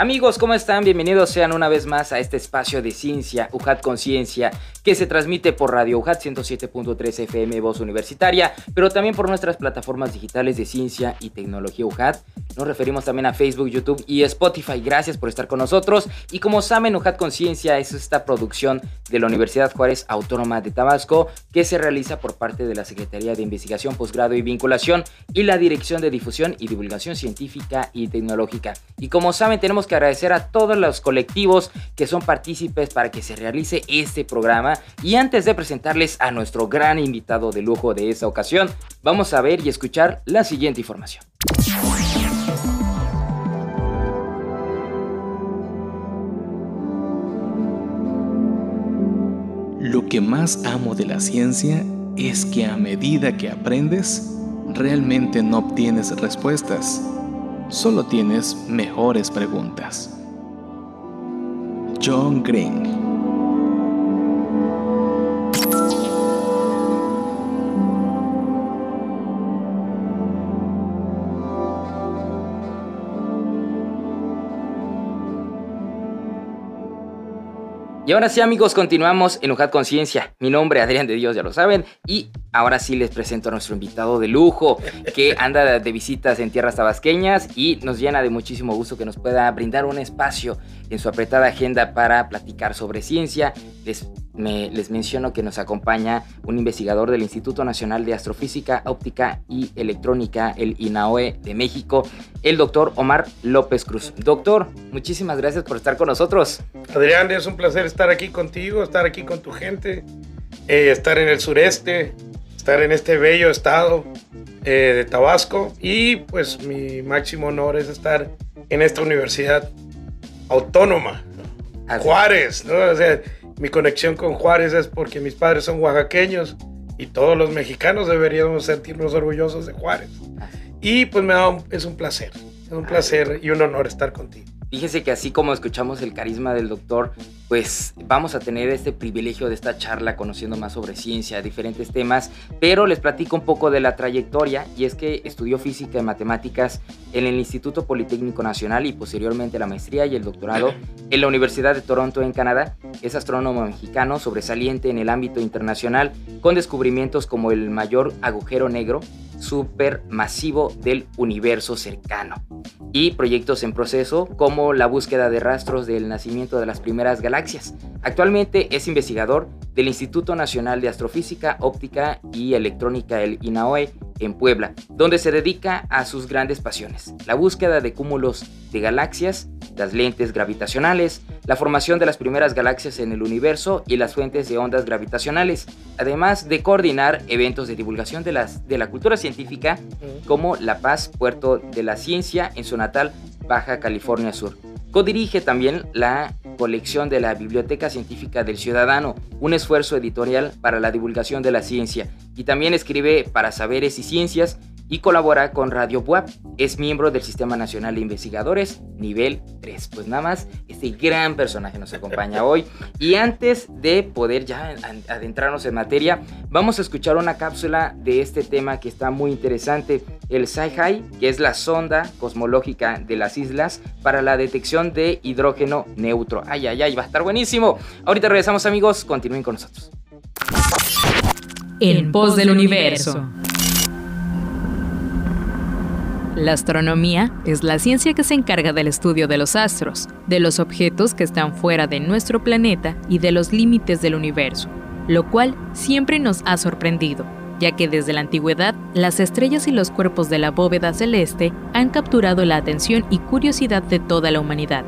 Amigos, ¿cómo están? Bienvenidos sean una vez más a este espacio de ciencia, UJAT Conciencia, que se transmite por Radio UJAT 107.3 FM Voz Universitaria, pero también por nuestras plataformas digitales de ciencia y tecnología UJAT. Nos referimos también a Facebook, YouTube y Spotify. Gracias por estar con nosotros. Y como saben, UJAT Conciencia es esta producción de la Universidad Juárez Autónoma de Tabasco que se realiza por parte de la Secretaría de Investigación, Posgrado y Vinculación y la Dirección de Difusión y Divulgación Científica y Tecnológica. Y como saben, tenemos que agradecer a todos los colectivos que son partícipes para que se realice este programa. Y antes de presentarles a nuestro gran invitado de lujo de esta ocasión, vamos a ver y escuchar la siguiente información. Lo que más amo de la ciencia es que a medida que aprendes, realmente no obtienes respuestas solo tienes mejores preguntas. John Green Y ahora sí amigos, continuamos en UJAT Conciencia. Mi nombre es Adrián de Dios, ya lo saben. Y ahora sí les presento a nuestro invitado de lujo, que anda de visitas en tierras tabasqueñas y nos llena de muchísimo gusto que nos pueda brindar un espacio en su apretada agenda para platicar sobre ciencia. Les les menciono que nos acompaña un investigador del Instituto Nacional de Astrofísica, Óptica y Electrónica, el INAOE de México, el doctor Omar López Cruz. Doctor, muchísimas gracias por estar con nosotros. Adrián, es un placer estar aquí contigo, estar aquí con tu gente, eh, estar en el sureste, estar en este bello estado eh, de Tabasco y pues mi máximo honor es estar en esta universidad autónoma, Juárez, ¿no? O sea, mi conexión con Juárez es porque mis padres son oaxaqueños y todos los mexicanos deberíamos sentirnos orgullosos de Juárez. Y pues me da es un placer, es un placer y un honor estar contigo. Fíjese que así como escuchamos el carisma del doctor, pues vamos a tener este privilegio de esta charla conociendo más sobre ciencia, diferentes temas, pero les platico un poco de la trayectoria y es que estudió física y matemáticas en el Instituto Politécnico Nacional y posteriormente la maestría y el doctorado en la Universidad de Toronto en Canadá. Es astrónomo mexicano sobresaliente en el ámbito internacional con descubrimientos como el mayor agujero negro supermasivo del universo cercano y proyectos en proceso como la búsqueda de rastros del nacimiento de las primeras galaxias. Actualmente es investigador del Instituto Nacional de Astrofísica, Óptica y Electrónica, el INAOE, en Puebla, donde se dedica a sus grandes pasiones, la búsqueda de cúmulos de galaxias, las lentes gravitacionales, la formación de las primeras galaxias en el universo y las fuentes de ondas gravitacionales, además de coordinar eventos de divulgación de, las, de la cultura científica como La Paz, Puerto de la Ciencia, en su natal Baja California Sur. Codirige también la colección de la Biblioteca Científica del Ciudadano, un esfuerzo editorial para la divulgación de la ciencia, y también escribe para Saberes y Ciencias y colabora con Radio Buap. Es miembro del Sistema Nacional de Investigadores, nivel 3. Pues nada más, este gran personaje nos acompaña hoy. Y antes de poder ya adentrarnos en materia, vamos a escuchar una cápsula de este tema que está muy interesante, el SciHi, que es la sonda cosmológica de las islas para la detección de hidrógeno neutro. Ay, ay, ay, va a estar buenísimo. Ahorita regresamos amigos, continúen con nosotros. En pos del universo. La astronomía es la ciencia que se encarga del estudio de los astros, de los objetos que están fuera de nuestro planeta y de los límites del universo, lo cual siempre nos ha sorprendido, ya que desde la antigüedad las estrellas y los cuerpos de la bóveda celeste han capturado la atención y curiosidad de toda la humanidad.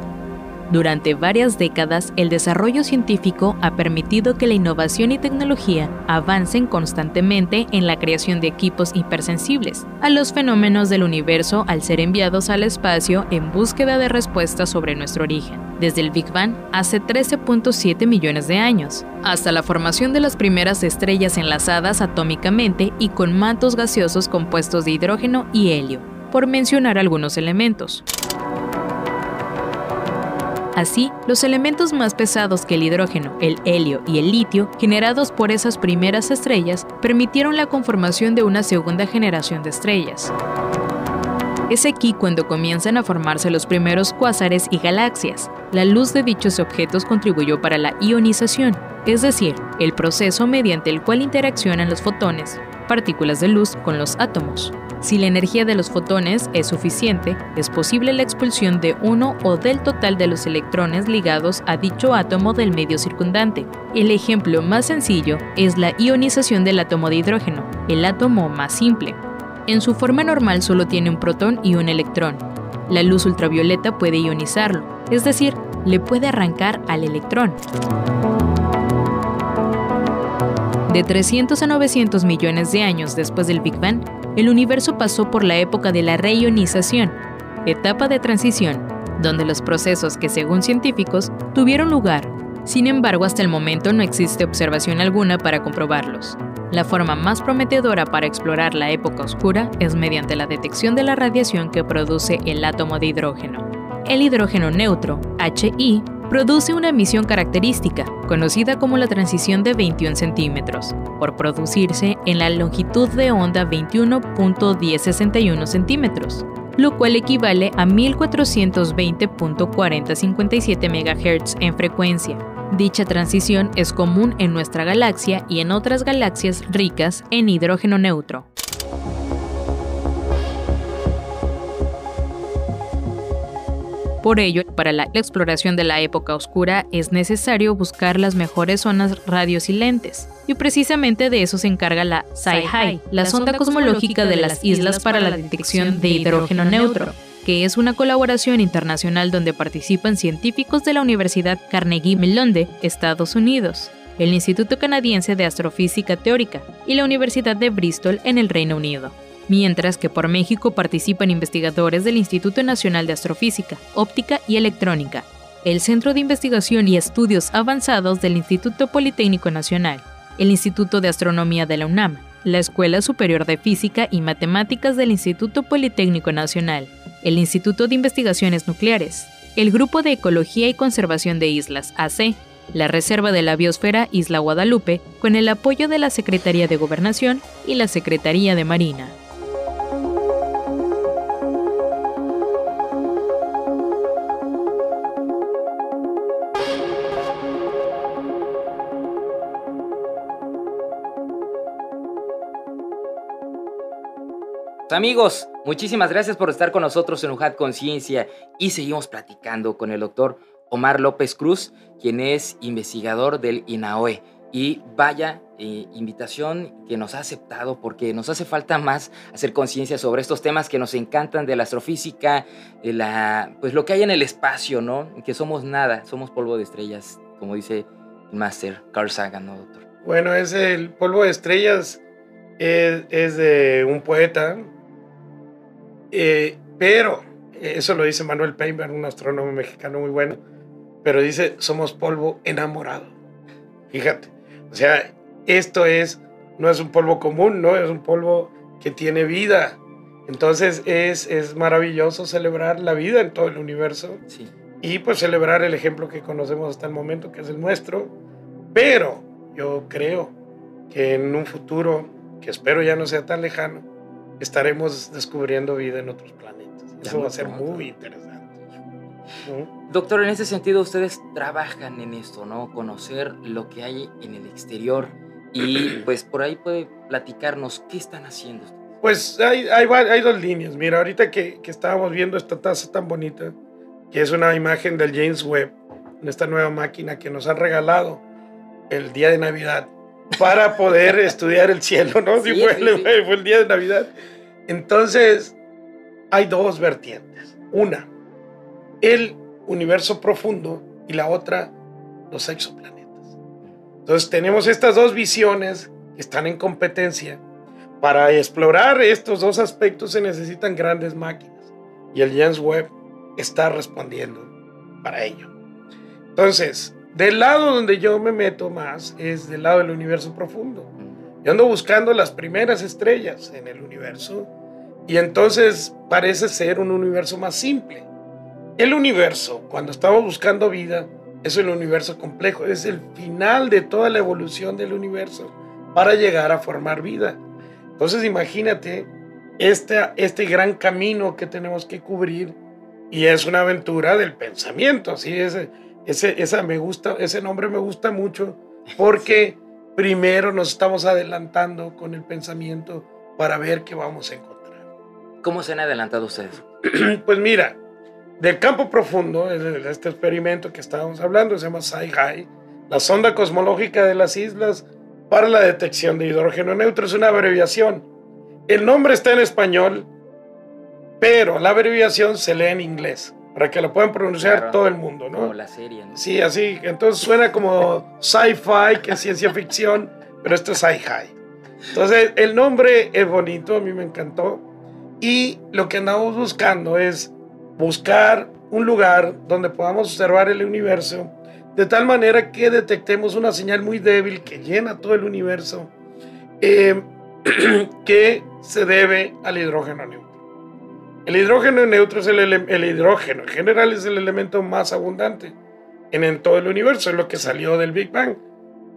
Durante varias décadas, el desarrollo científico ha permitido que la innovación y tecnología avancen constantemente en la creación de equipos hipersensibles a los fenómenos del universo al ser enviados al espacio en búsqueda de respuestas sobre nuestro origen, desde el Big Bang hace 13.7 millones de años, hasta la formación de las primeras estrellas enlazadas atómicamente y con mantos gaseosos compuestos de hidrógeno y helio, por mencionar algunos elementos. Así, los elementos más pesados que el hidrógeno, el helio y el litio, generados por esas primeras estrellas, permitieron la conformación de una segunda generación de estrellas. Es aquí cuando comienzan a formarse los primeros cuásares y galaxias. La luz de dichos objetos contribuyó para la ionización, es decir, el proceso mediante el cual interaccionan los fotones, partículas de luz, con los átomos. Si la energía de los fotones es suficiente, es posible la expulsión de uno o del total de los electrones ligados a dicho átomo del medio circundante. El ejemplo más sencillo es la ionización del átomo de hidrógeno, el átomo más simple. En su forma normal solo tiene un protón y un electrón. La luz ultravioleta puede ionizarlo, es decir, le puede arrancar al electrón. De 300 a 900 millones de años después del Big Bang, el universo pasó por la época de la reionización, etapa de transición, donde los procesos que según científicos tuvieron lugar. Sin embargo, hasta el momento no existe observación alguna para comprobarlos. La forma más prometedora para explorar la época oscura es mediante la detección de la radiación que produce el átomo de hidrógeno. El hidrógeno neutro, HI, produce una emisión característica, conocida como la transición de 21 centímetros, por producirse en la longitud de onda 21.1061 centímetros, lo cual equivale a 1420.4057 MHz en frecuencia. Dicha transición es común en nuestra galaxia y en otras galaxias ricas en hidrógeno neutro. Por ello, para la exploración de la época oscura es necesario buscar las mejores zonas radiosilentes, y precisamente de eso se encarga la SciHi, la sonda cosmológica de las islas para la detección de hidrógeno neutro, que es una colaboración internacional donde participan científicos de la Universidad Carnegie Mellon de Estados Unidos, el Instituto Canadiense de Astrofísica Teórica y la Universidad de Bristol en el Reino Unido mientras que por México participan investigadores del Instituto Nacional de Astrofísica, Óptica y Electrónica, el Centro de Investigación y Estudios Avanzados del Instituto Politécnico Nacional, el Instituto de Astronomía de la UNAM, la Escuela Superior de Física y Matemáticas del Instituto Politécnico Nacional, el Instituto de Investigaciones Nucleares, el Grupo de Ecología y Conservación de Islas, AC, la Reserva de la Biosfera Isla Guadalupe, con el apoyo de la Secretaría de Gobernación y la Secretaría de Marina. Amigos, muchísimas gracias por estar con nosotros en UJAT Conciencia y seguimos platicando con el doctor Omar López Cruz, quien es investigador del INAOE. Y vaya eh, invitación que nos ha aceptado porque nos hace falta más hacer conciencia sobre estos temas que nos encantan de la astrofísica, de la, pues lo que hay en el espacio, ¿no? Que somos nada, somos polvo de estrellas, como dice el máster Carl Sagan, ¿no, doctor? Bueno, es el polvo de estrellas, es, es de un poeta eh, pero, eso lo dice Manuel Painberg, un astrónomo mexicano muy bueno, pero dice, somos polvo enamorado. Fíjate, o sea, esto es, no es un polvo común, ¿no? Es un polvo que tiene vida. Entonces es, es maravilloso celebrar la vida en todo el universo sí. y pues celebrar el ejemplo que conocemos hasta el momento, que es el nuestro. Pero yo creo que en un futuro, que espero ya no sea tan lejano, estaremos descubriendo vida en otros planetas. Eso va a ser muy interesante. Doctor, en ese sentido ustedes trabajan en esto, ¿no? Conocer lo que hay en el exterior y pues por ahí puede platicarnos qué están haciendo. Pues hay, hay, hay dos líneas. Mira, ahorita que, que, estábamos viendo esta taza tan bonita, que es una imagen del James Webb, en esta nueva máquina que nos han regalado el día de Navidad para poder estudiar el cielo, ¿no? Sí, fue, fue, el día de Navidad. Entonces, hay dos vertientes. Una, el universo profundo y la otra los exoplanetas. Entonces tenemos estas dos visiones que están en competencia. Para explorar estos dos aspectos se necesitan grandes máquinas y el James Webb está respondiendo para ello. Entonces, del lado donde yo me meto más es del lado del universo profundo. Yo ando buscando las primeras estrellas en el universo y entonces parece ser un universo más simple. El universo, cuando estamos buscando vida, es el universo complejo, es el final de toda la evolución del universo para llegar a formar vida. Entonces imagínate este, este gran camino que tenemos que cubrir y es una aventura del pensamiento, ¿sí? ese, ese, esa me gusta, ese nombre me gusta mucho porque primero nos estamos adelantando con el pensamiento para ver qué vamos a encontrar. ¿Cómo se han adelantado ustedes? pues mira, del campo profundo, este experimento que estábamos hablando, se llama SciHi, la sonda cosmológica de las islas para la detección de hidrógeno neutro, es una abreviación. El nombre está en español, pero la abreviación se lee en inglés, para que la puedan pronunciar todo el mundo, ¿no? Como la serie, ¿no? Sí, así, entonces suena como sci-fi, que es ciencia ficción, pero esto es SciHi. Entonces, el nombre es bonito, a mí me encantó, y lo que andamos buscando es buscar un lugar donde podamos observar el universo de tal manera que detectemos una señal muy débil que llena todo el universo eh, que se debe al hidrógeno neutro. El hidrógeno neutro es el, el, hidrógeno, en general es el elemento más abundante en, en todo el universo, es lo que salió del Big Bang.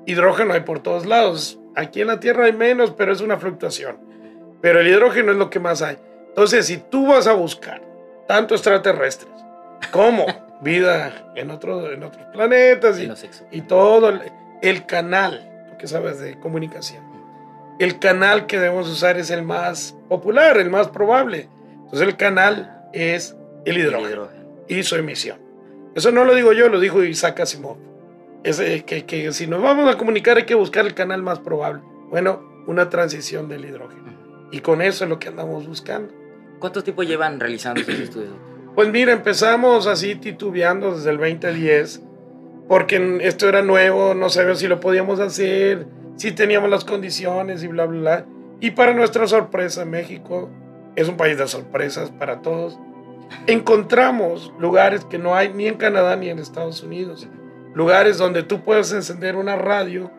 Hidrógeno hay por todos lados. Aquí en la Tierra hay menos, pero es una fluctuación. Pero el hidrógeno es lo que más hay. Entonces, si tú vas a buscar tanto extraterrestres como vida en, otro, en otros planetas y, y todo el, canal, que sabes de comunicación. El canal que debemos usar es el más popular, el más probable. Entonces el canal es el hidrógeno, y su emisión. Eso no lo digo yo, lo dijo Isaac Asimov. Es, que, que si nos vamos a comunicar hay que buscar el canal más probable. Bueno, una transición del hidrógeno. Y con eso es lo que andamos buscando. ¿Cuánto tiempo llevan realizando estos estudios? Pues mira, empezamos así titubeando desde el 2010, porque esto era nuevo, no sabíamos si lo podíamos hacer, si teníamos las condiciones y bla, bla, bla. Y para nuestra sorpresa, México es un país de sorpresas para todos. Encontramos lugares que no hay ni en Canadá ni en Estados Unidos. Lugares donde tú puedes encender una radio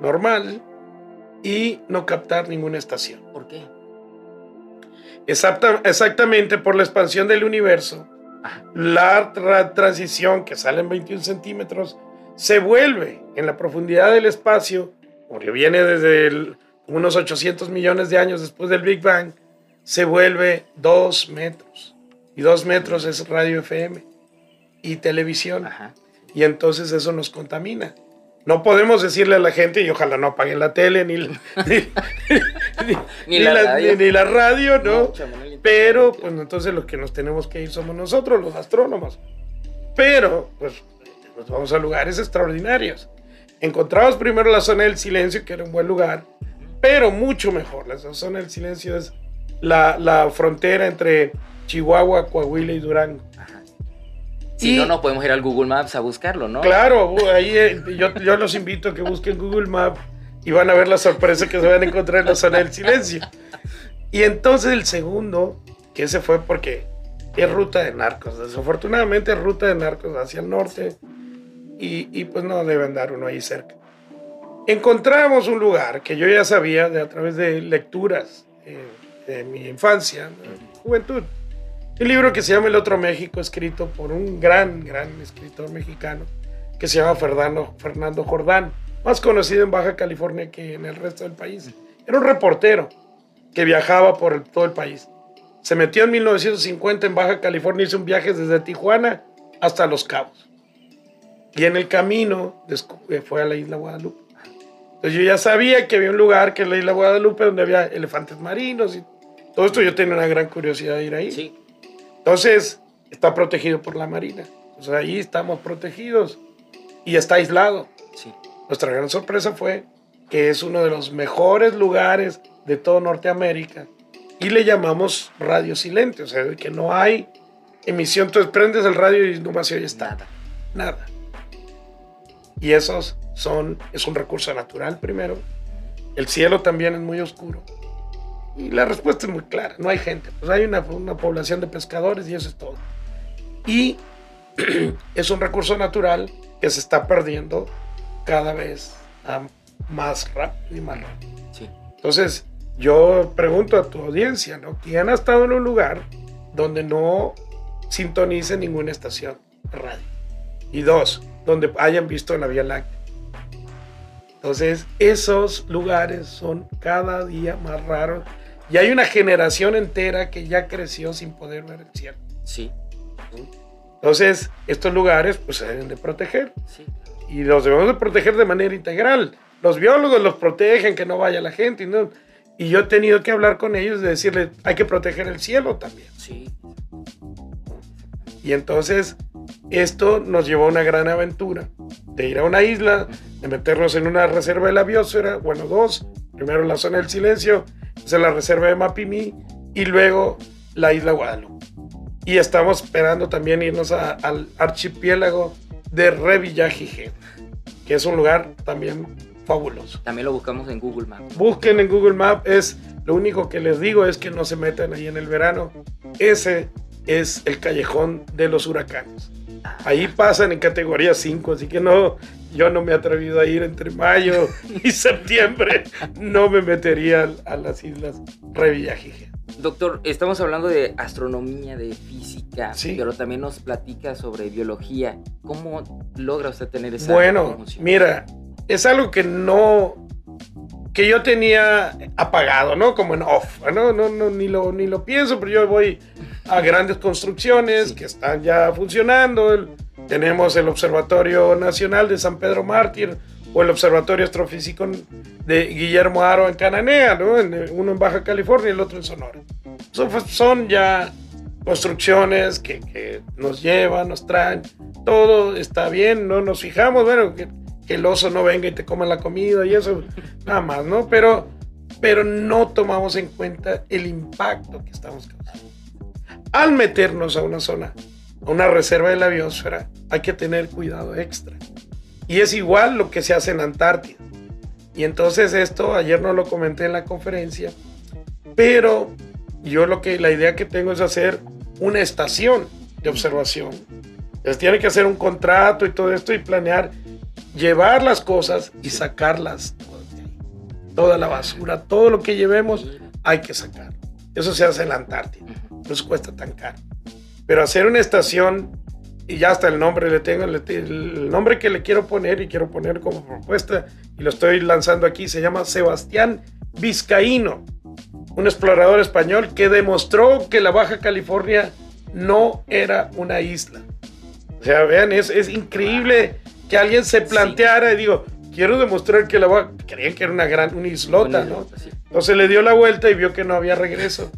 normal y no captar ninguna estación. ¿Por qué? exactamente por la expansión del universo, la transición que sale en 21 centímetros se vuelve en la profundidad del espacio, porque viene desde unos 800 millones de años después del Big Bang, se vuelve 2 metros. Y 2 metros es radio FM y televisión. Y entonces eso nos contamina. No podemos decirle a la gente, y ojalá no apaguen la tele, ni, ni, la, radio. ¿no? Pero, pues entonces los que nos tenemos que ir somos nosotros, los astrónomos. Pero, pues, nos vamos a lugares extraordinarios. Encontramos primero la zona del silencio, que era un buen lugar, pero mucho mejor. La zona del silencio es la, la frontera entre Chihuahua, Coahuila y Durango. Si no, no podemos ir al Google Maps a buscarlo, ¿no? Claro, ahí eh, yo, yo los invito a que busquen Google Maps y van a ver la sorpresa que se van a encontrar en la zona del silencio. Y entonces el segundo, que ese fue porque es ruta de narcos. Desafortunadamente es ruta de narcos hacia el norte y, y pues no debe andar uno ahí cerca. Encontramos un lugar que yo ya sabía de, a través de lecturas eh, de mi infancia, de juventud un libro que se llama El Otro México, escrito por un gran, gran escritor mexicano que se llama Fernando, Fernando Jordán, más conocido en Baja California que en el resto del país. Era un reportero que viajaba por todo el país. Se metió en 1950 en Baja California, hizo un viaje desde Tijuana hasta Los Cabos. Y en el camino eh, fue a la isla Guadalupe. Entonces yo ya sabía que había un lugar que es la isla Guadalupe donde había elefantes marinos y todo esto. Yo tenía una gran curiosidad de ir ahí. Sí. Entonces, está protegido por la Marina. Entonces, ahí estamos protegidos y está aislado. Sí. Nuestra gran sorpresa fue que es uno de los mejores lugares de todo Norteamérica y le llamamos radio silente, o sea, que no hay emisión. Entonces prendes el radio y nomás se oye nada. Nada. Y esos son, es un recurso natural primero. El cielo también es muy oscuro. Y la respuesta es muy clara, no hay gente. Pues hay una, una población de pescadores y eso es todo. Y es un recurso natural que se está perdiendo cada vez más rápido y más rápido. Entonces, yo pregunto a tu audiencia, ¿no? ¿Quién ha estado en un lugar donde no sintonice ninguna estación de radio? Y dos, donde hayan visto la Vía Láctea. Entonces, esos lugares son cada día más raros. Y hay una generación entera que ya creció sin poder ver el cielo. Sí. Entonces, estos lugares pues se deben de proteger. Sí. Y los debemos de proteger de manera integral. Los biólogos los protegen, que no vaya la gente. Y, no, y yo he tenido que hablar con ellos de decirles, hay que proteger el cielo también. Sí. Y entonces, esto nos llevó a una gran aventura de ir a una isla, de meternos en una reserva de la biosfera, bueno, dos. Primero la zona del silencio, es la reserva de Mapimí y luego la isla Guadalupe. Y estamos esperando también irnos al archipiélago de Revillagigedo, que es un lugar también fabuloso. También lo buscamos en Google Maps. Busquen en Google Maps, es lo único que les digo es que no se metan ahí en el verano. Ese es el callejón de los huracanes. Ahí pasan en categoría 5, así que no, yo no me he atrevido a ir entre mayo y septiembre. No me metería a las islas Revillagigedo. Doctor, estamos hablando de astronomía, de física, pero también nos platica sobre biología. ¿Cómo logra usted tener esa Bueno, mira, es algo que no que yo tenía apagado, ¿no? Como en off, ¿no? No, no ni, lo, ni lo pienso, pero yo voy a grandes construcciones que están ya funcionando. tenemos el Observatorio Nacional de San Pedro Mártir o el Observatorio Astrofísico de Guillermo Aro en Cananea, ¿no? uno en Baja California y el otro en Sonora. Son, ya construcciones que, que, nos llevan, nos traen, todo está bien, no nos fijamos, bueno, que, que, el oso no venga y te coma la comida y eso, nada más, ¿no? Pero, pero no tomamos en cuenta el impacto que estamos causando. Al meternos a una zona, a una reserva de la biosfera, hay que tener cuidado extra. Y es igual lo que se hace en Antártida. Y entonces esto, ayer no lo comenté en la conferencia, pero yo lo que, la idea que tengo es hacer una estación de observación. Entonces tiene que hacer un contrato y todo esto y planear llevar las cosas y sacarlas Toda la basura, todo lo que llevemos hay que sacar. Eso se hace en la Antártida. No se cuesta tan caro. Pero hacer una estación y ya hasta el nombre le tengo, el nombre que le quiero poner y quiero poner como propuesta y lo estoy lanzando aquí, se llama Sebastián Vizcaíno, un explorador español que demostró que la Baja California no era una isla. O sea, vean, es, es increíble que alguien se planteara y digo, quiero demostrar que la Baja, creían que era una gran, una islota, ¿no? Entonces le dio la vuelta y vio que no había regreso.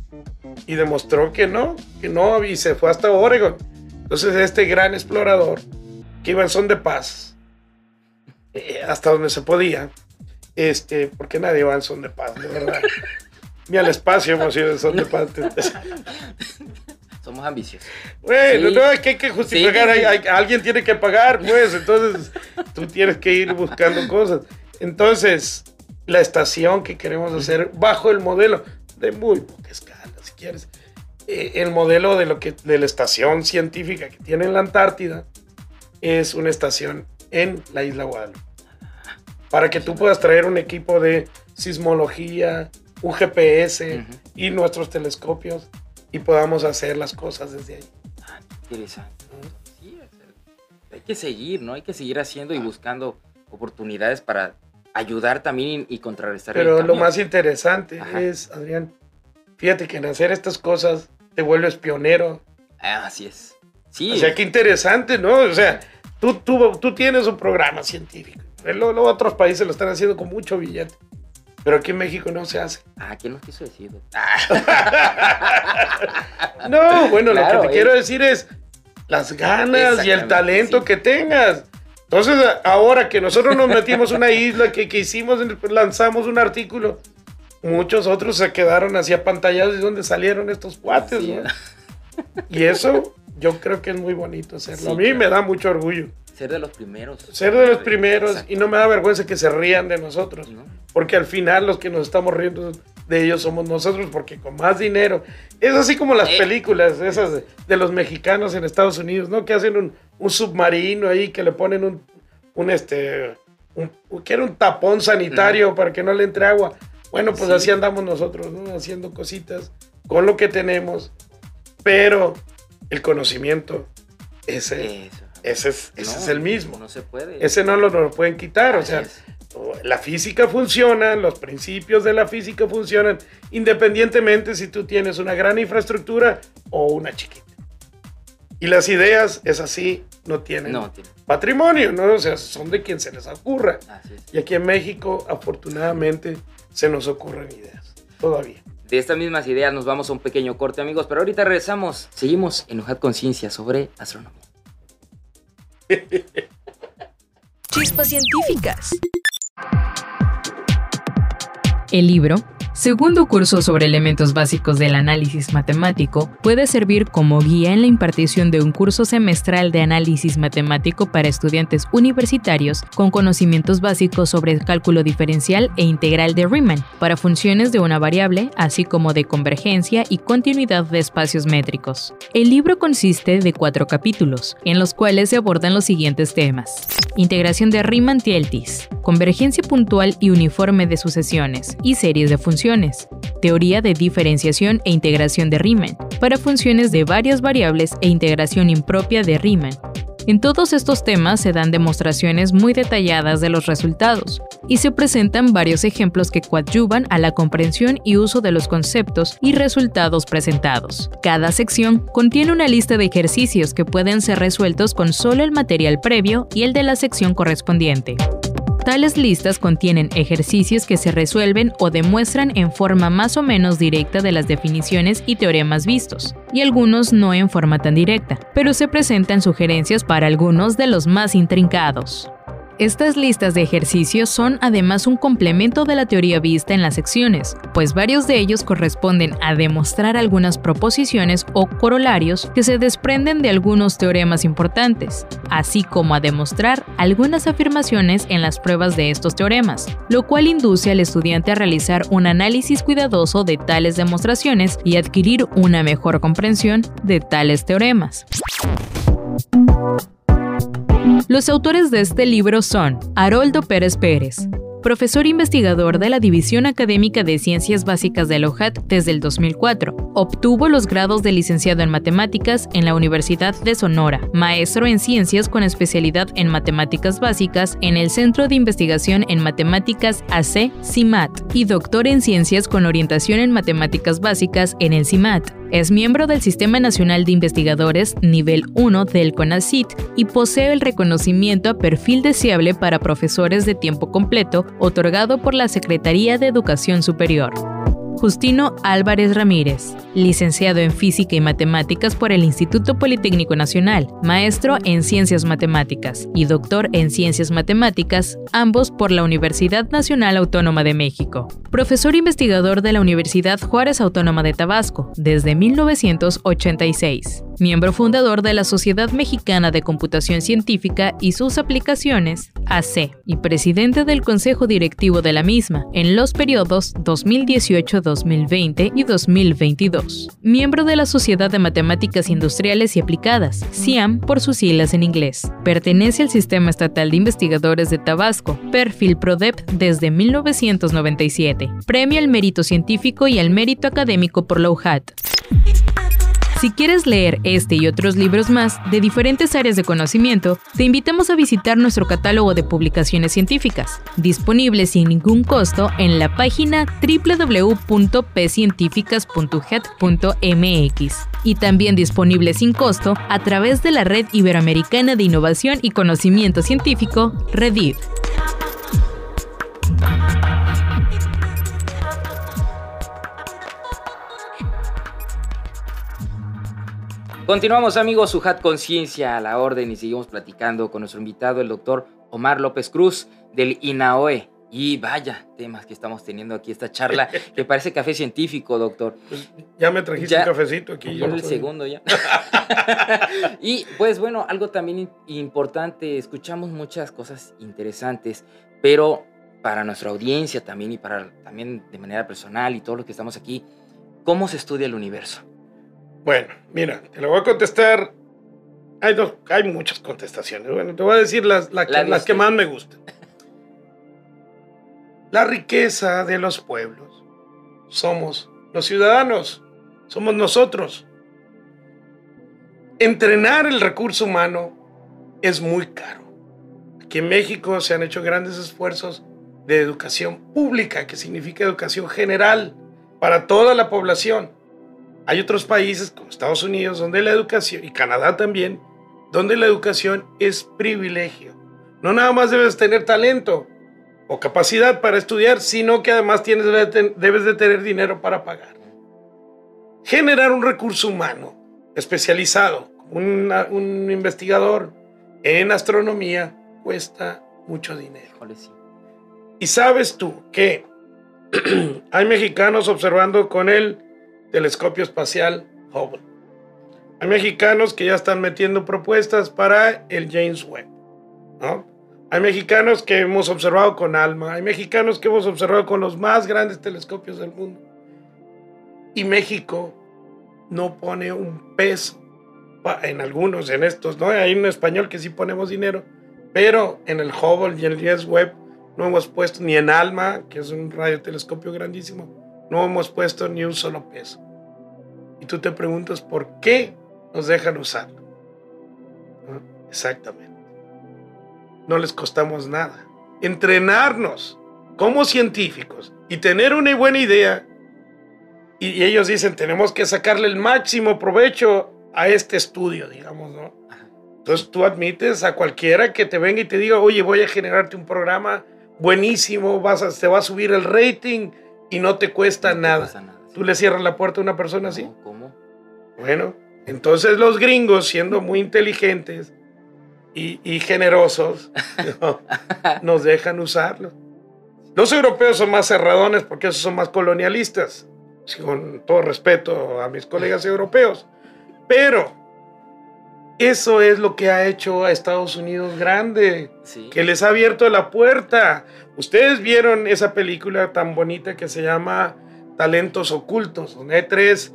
Y demostró que no, que no, y se fue hasta Oregon. Entonces este gran explorador, que iba en son de paz, eh, hasta donde se podía, este, porque nadie va en son de paz, de verdad. Ni al espacio hemos ido en son de paz. Somos ambiciosos. Bueno, no, hay que, que justificar, alguien tiene que pagar, pues, entonces tú tienes que ir buscando cosas. Entonces, la estación que queremos hacer bajo el modelo de muy poca escala, si quieres, eh, el modelo de, lo que, de la estación científica que tiene en la Antártida es una estación en la isla Guadalupe. Para que tú puedas traer un equipo de sismología, un GPS y nuestros telescopios y podamos hacer las cosas desde ahí. Ah, interesante. Sí, hay que seguir, ¿no? Hay que seguir haciendo y ah. buscando oportunidades para ayudar también y, contrarrestar. Pero lo más interesante es, Adrián, fíjate que en hacer estas cosas te vuelves pionero. Ah, así es. Sí. O sea, qué interesante, ¿no? O sea, tú, tú, tú tienes un programa científico. Luego, otros países lo están haciendo con mucho billete. Pero aquí en México no se hace. Ah, ¿quién nos quiso decir? no, bueno, lo que te quiero decir es las ganas y el talento que tengas. Entonces, ahora que nosotros nos metimos una isla, que, que hicimos, lanzamos un artículo, muchos otros se quedaron así apantallados de dónde salieron estos cuates, ¿no? Y eso yo creo que es muy bonito hacerlo. a mí me da mucho orgullo. Ser de los primeros. Ser de los primeros y no me da vergüenza que se rían de nosotros. Porque al final los que nos estamos riendo de ellos somos nosotros porque con más dinero. Es así como las eh. películas esas de, los mexicanos en Estados Unidos, ¿no? Que hacen un, submarino ahí, que le ponen un, un este, un, que era un tapón sanitario para que no le entre agua. Bueno, pues así andamos nosotros, ¿no? Haciendo cositas con lo que tenemos, pero el conocimiento, ese, ese, es, ese es el mismo. No se puede. Ese no lo, lo pueden quitar, o sea, la física funciona, los principios de la física funcionan, independientemente si tú tienes una gran infraestructura o una chiquita. Y las ideas es así, no tienen patrimonio, ¿no? O sea, son de quien se les ocurra. Y aquí en México, afortunadamente, se nos ocurren ideas, todavía. De estas mismas ideas nos vamos a un pequeño corte, amigos, pero ahorita regresamos. Seguimos en UJAT Conciencia sobre astronomía. Chispas científicas. El libro Segundo curso sobre elementos básicos del análisis matemático puede servir como guía en la impartición de un curso semestral de análisis matemático para estudiantes universitarios con conocimientos básicos sobre el cálculo diferencial e integral de Riemann para funciones de una variable, así como de convergencia y continuidad de espacios métricos. El libro consiste de cuatro capítulos, en los cuales se abordan los siguientes temas. Integración de Riemann-Tieltis, convergencia puntual y uniforme de sucesiones y series de funciones teoría de diferenciación e integración de Riemann, para funciones de varias variables e integración impropia de Riemann. En todos estos temas se dan demostraciones muy detalladas de los resultados, y se presentan varios ejemplos que coadyuvan a la comprensión y uso de los conceptos y resultados presentados. Cada sección contiene una lista de ejercicios que pueden ser resueltos con solo el material previo y el de la sección correspondiente. Tales listas contienen ejercicios que se resuelven o demuestran en forma más o menos directa de las definiciones y teoremas vistos, y algunos no en forma tan directa, pero se presentan sugerencias para algunos de los más intrincados. Estas listas de ejercicios son además un complemento de la teoría vista en las secciones, pues varios de ellos corresponden a demostrar algunas proposiciones o corolarios que se desprenden de algunos teoremas importantes, así como a demostrar algunas afirmaciones en las pruebas de estos teoremas, lo cual induce al estudiante a realizar un análisis cuidadoso de tales demostraciones y adquirir una mejor comprensión de tales teoremas. Los autores de este libro son Haroldo Pérez Pérez, profesor investigador de la División Académica de Ciencias Básicas de LOHAT desde el 2004. Obtuvo los grados de licenciado en matemáticas en la Universidad de Sonora, maestro en ciencias con especialidad en matemáticas básicas en el Centro de Investigación en Matemáticas AC CIMAT y doctor en ciencias con orientación en matemáticas básicas en el CIMAT. Es miembro del Sistema Nacional de Investigadores nivel 1 del CONACIT y posee el reconocimiento a perfil deseable para profesores de tiempo completo otorgado por la Secretaría de Educación Superior. Justino Álvarez Ramírez, licenciado en Física y Matemáticas por el Instituto Politécnico Nacional, maestro en Ciencias Matemáticas y doctor en Ciencias Matemáticas, ambos por la Universidad Nacional Autónoma de México. Profesor investigador de la Universidad Juárez Autónoma de Tabasco desde 1986 miembro fundador de la Sociedad Mexicana de Computación Científica y sus aplicaciones, AC, y presidente del Consejo Directivo de la misma en los periodos 2018-2020 y 2022. Miembro de la Sociedad de Matemáticas Industriales y Aplicadas, CIAM por sus siglas en inglés. Pertenece al Sistema Estatal de Investigadores de Tabasco, perfil PRODEP desde 1997. Premio al Mérito Científico y al Mérito Académico por la UJAT. Si quieres leer este y otros libros más de diferentes áreas de conocimiento, te invitamos a visitar nuestro catálogo de publicaciones científicas, disponible sin ningún costo en la página www.pcientificas.head.mx y también disponible sin costo a través de la Red Iberoamericana de Innovación y Conocimiento Científico, REDIV. Continuamos amigos, Sujat Conciencia a la orden y seguimos platicando con nuestro invitado, el doctor Omar López Cruz del INAOE, Y vaya temas que estamos teniendo aquí, esta charla, que parece café científico, doctor. Pues ya me trajiste un cafecito aquí. Yo el segundo ya. y pues bueno, algo también importante, escuchamos muchas cosas interesantes, pero para nuestra audiencia también y para también de manera personal y todo lo que estamos aquí, ¿cómo se estudia el universo? Bueno, mira, te lo voy a contestar. Hay, dos, hay muchas contestaciones. Bueno, te voy a decir las, las que más me gustan. La riqueza de los pueblos somos los ciudadanos, somos nosotros. Entrenar el recurso humano es muy caro. Aquí en México se han hecho grandes esfuerzos de educación pública, que significa educación general para toda la población. Hay otros países como Estados Unidos donde la educación, y Canadá también, donde la educación es privilegio. No nada más debes tener talento, o capacidad para estudiar, sino que además tienes, debes de tener dinero para pagar. Generar un recurso humano especializado, un, un investigador en astronomía, cuesta mucho dinero. Y sabes tú que hay mexicanos observando con el telescopio espacial Hubble. Hay mexicanos que ya están metiendo propuestas para el James Webb. ¿no? Hay mexicanos que hemos observado con ALMA, hay mexicanos que hemos observado con los más grandes telescopios del mundo. Y México no pone un peso en algunos, en estos, ¿no? Hay un español que sí ponemos dinero, pero en el Hubble y en el James Webb no hemos puesto ni en ALMA, que es un radiotelescopio grandísimo, no hemos puesto ni un solo peso. Y tú te preguntas por qué nos dejan usarlo. Exactamente no les costamos nada. Entrenarnos como científicos y tener una buena idea. Y, ellos dicen, tenemos que sacarle el máximo provecho a este estudio, digamos, ¿no? Entonces tú admites a cualquiera que te venga y te diga, oye, voy a generarte un programa buenísimo, vas a, va a subir el rating y no te cuesta nada. ¿Tú le cierras la puerta a una persona así? ¿Cómo? Bueno, entonces los gringos, siendo muy inteligentes, y, generosos nos dejan usarlo. Los europeos son más cerradones porque esos son más colonialistas, con todo respeto a mis colegas europeos. Pero eso es lo que ha hecho a Estados Unidos grande, que les ha abierto la puerta. Ustedes vieron esa película tan bonita que se llama Talentos Ocultos, donde hay tres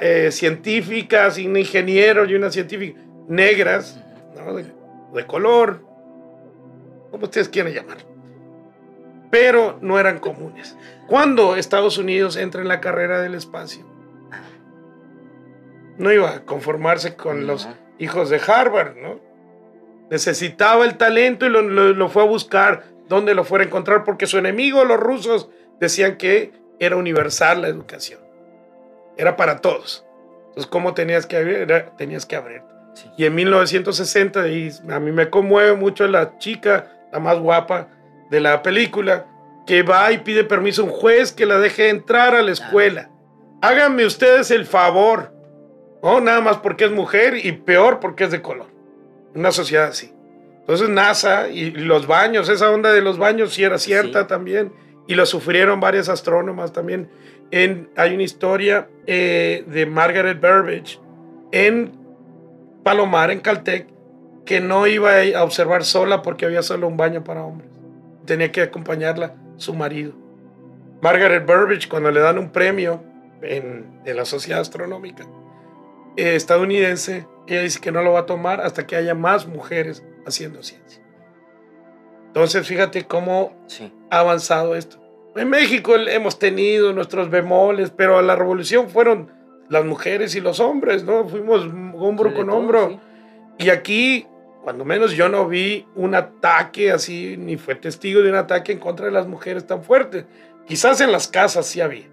eh, científicas, un ingeniero y una científica negras, ¿no? de color, como ustedes quieran llamar. Pero no eran comunes. Cuando Estados Unidos entra en la carrera del espacio, no iba a conformarse con los hijos de Harvard, ¿no? Necesitaba el talento y lo, fue a buscar donde lo fuera a encontrar, porque su enemigo, los rusos, decían que era universal la educación. Era para todos. Entonces, ¿cómo tenías que abrir? tenías que abrir. Y en 1960, y a mí me conmueve mucho la chica, la más guapa de la película, que va y pide permiso a un juez que la deje entrar a la escuela. Háganme ustedes el favor. No, nada más porque es mujer y peor porque es de color. Una sociedad así. Entonces NASA y los baños, esa onda de los baños sí era cierta también. Y lo sufrieron varias astrónomas también. En, hay una historia eh, de Margaret Burbage en Palomar en Caltech que no iba a observar sola porque había solo un baño para hombres. Tenía que acompañarla su marido. Margaret Burbage, cuando le dan un premio en, de la Sociedad Astronómica eh, estadounidense, ella dice que no lo va a tomar hasta que haya más mujeres haciendo ciencia. Entonces, fíjate cómo ha avanzado esto. En México hemos tenido nuestros bemoles, pero la revolución fueron las mujeres y los hombres, ¿no? Fuimos hombro con hombro. Y aquí, cuando menos yo no vi un ataque así, ni fue testigo de un ataque en contra de las mujeres tan fuerte. Quizás en las casas sí había.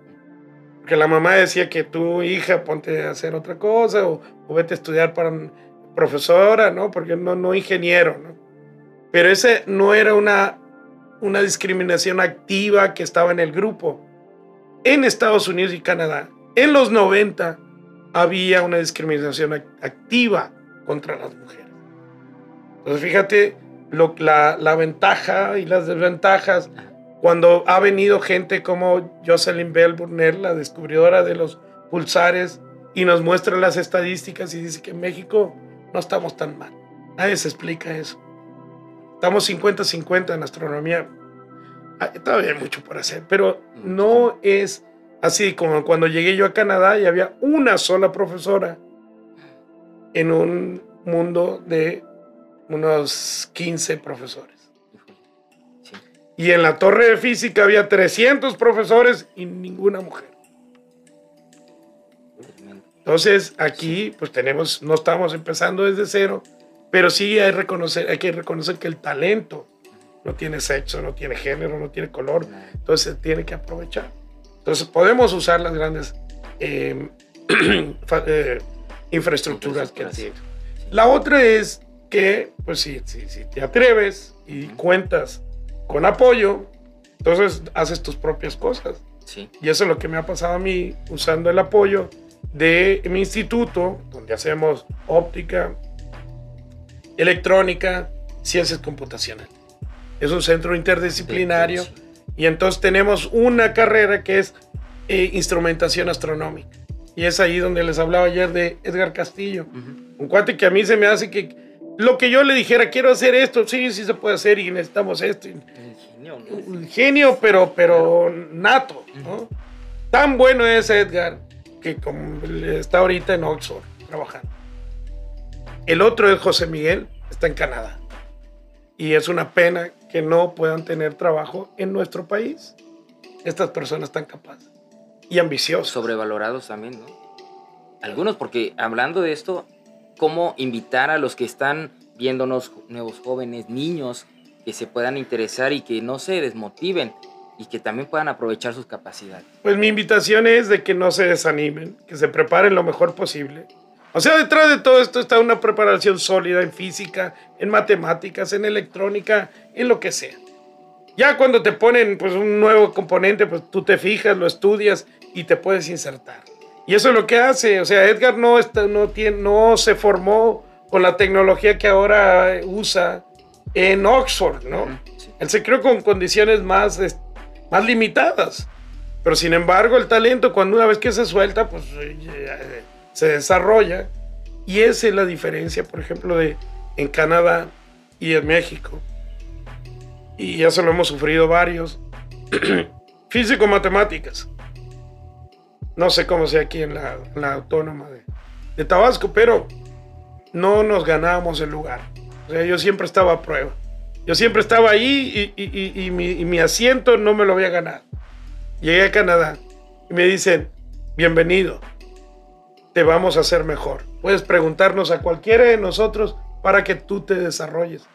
Porque la mamá decía que tu hija ponte a hacer otra cosa o, vete a estudiar para profesora, ¿no? Porque no, no ingeniero, ¿no? Pero ese no era una, una discriminación activa que estaba en el grupo. En Estados Unidos y Canadá en los 90 había una discriminación activa contra las mujeres. Entonces fíjate lo, la, la, ventaja y las desventajas Cuando ha venido gente como Jocelyn Bell Burnell, la descubridora de los pulsares, y nos muestra las estadísticas y dice que en México no estamos tan mal. Nadie se explica eso. Estamos 50-50 en astronomía. Ah, todavía hay mucho por hacer, pero no es así como cuando llegué yo a Canadá y había una sola profesora en un mundo de unos 15 profesores. Y en la torre de física había 300 profesores y ninguna mujer. Entonces aquí pues tenemos, no estamos empezando desde cero, pero sí hay, reconocer, hay que reconocer que el talento no tiene sexo, no tiene género, no tiene color, entonces se tiene que aprovechar. Entonces podemos usar las grandes em, eh, infraestructuras que tiene. La otra es que, pues si, si, si te atreves y cuentas con apoyo, entonces haces tus propias cosas. Sí. Y eso es lo que me ha pasado a mí usando el apoyo de mi instituto, donde hacemos óptica, electrónica, ciencias computacionales. Es un centro interdisciplinario y entonces tenemos una carrera que es eh, instrumentación astronómica. Y es ahí donde les hablaba ayer de Edgar Castillo, un cuate que a mí se me hace que lo que yo le dijera, quiero hacer esto, sí, sí se puede hacer y necesitamos esto. Un genio, pero, pero nato. Tan bueno es Edgar que como está ahorita en Oxford trabajando. El otro es José Miguel, está en Canadá. Y es una pena que no puedan tener trabajo en nuestro país. Estas personas tan capaces y ambiciosas. Sobrevalorados también, ¿no? Algunos, porque hablando de esto, ¿cómo invitar a los que están viéndonos, nuevos jóvenes, niños, que se puedan interesar y que no se desmotiven? y que también puedan aprovechar sus capacidades. Pues mi invitación es de que no se desanimen, que se preparen lo mejor posible. O sea, detrás de todo esto está una preparación sólida en física, en matemáticas, en electrónica, en lo que sea. Ya cuando te ponen pues un nuevo componente, pues tú te fijas, lo estudias y te puedes insertar. Y eso es lo que hace, o sea, Edgar no, está, no, tiene, no se formó con la tecnología que ahora usa en Oxford, ¿no? Él se creó con condiciones más más limitadas. Pero sin embargo, el talento, cuando una vez que se suelta, pues eh, se desarrolla. Y esa es la diferencia, por ejemplo, de en Canadá y en México. Y eso lo hemos sufrido varios. Físico-matemáticas. No sé cómo sea aquí en la, autónoma de, de, Tabasco, pero no nos ganábamos el lugar. O sea, yo siempre estaba a prueba. Yo siempre estaba ahí y, mi, asiento no me lo había ganado. Llegué a Canadá y me dicen, bienvenido, te vamos a hacer mejor. Puedes preguntarnos a cualquiera de nosotros para que tú te desarrolles.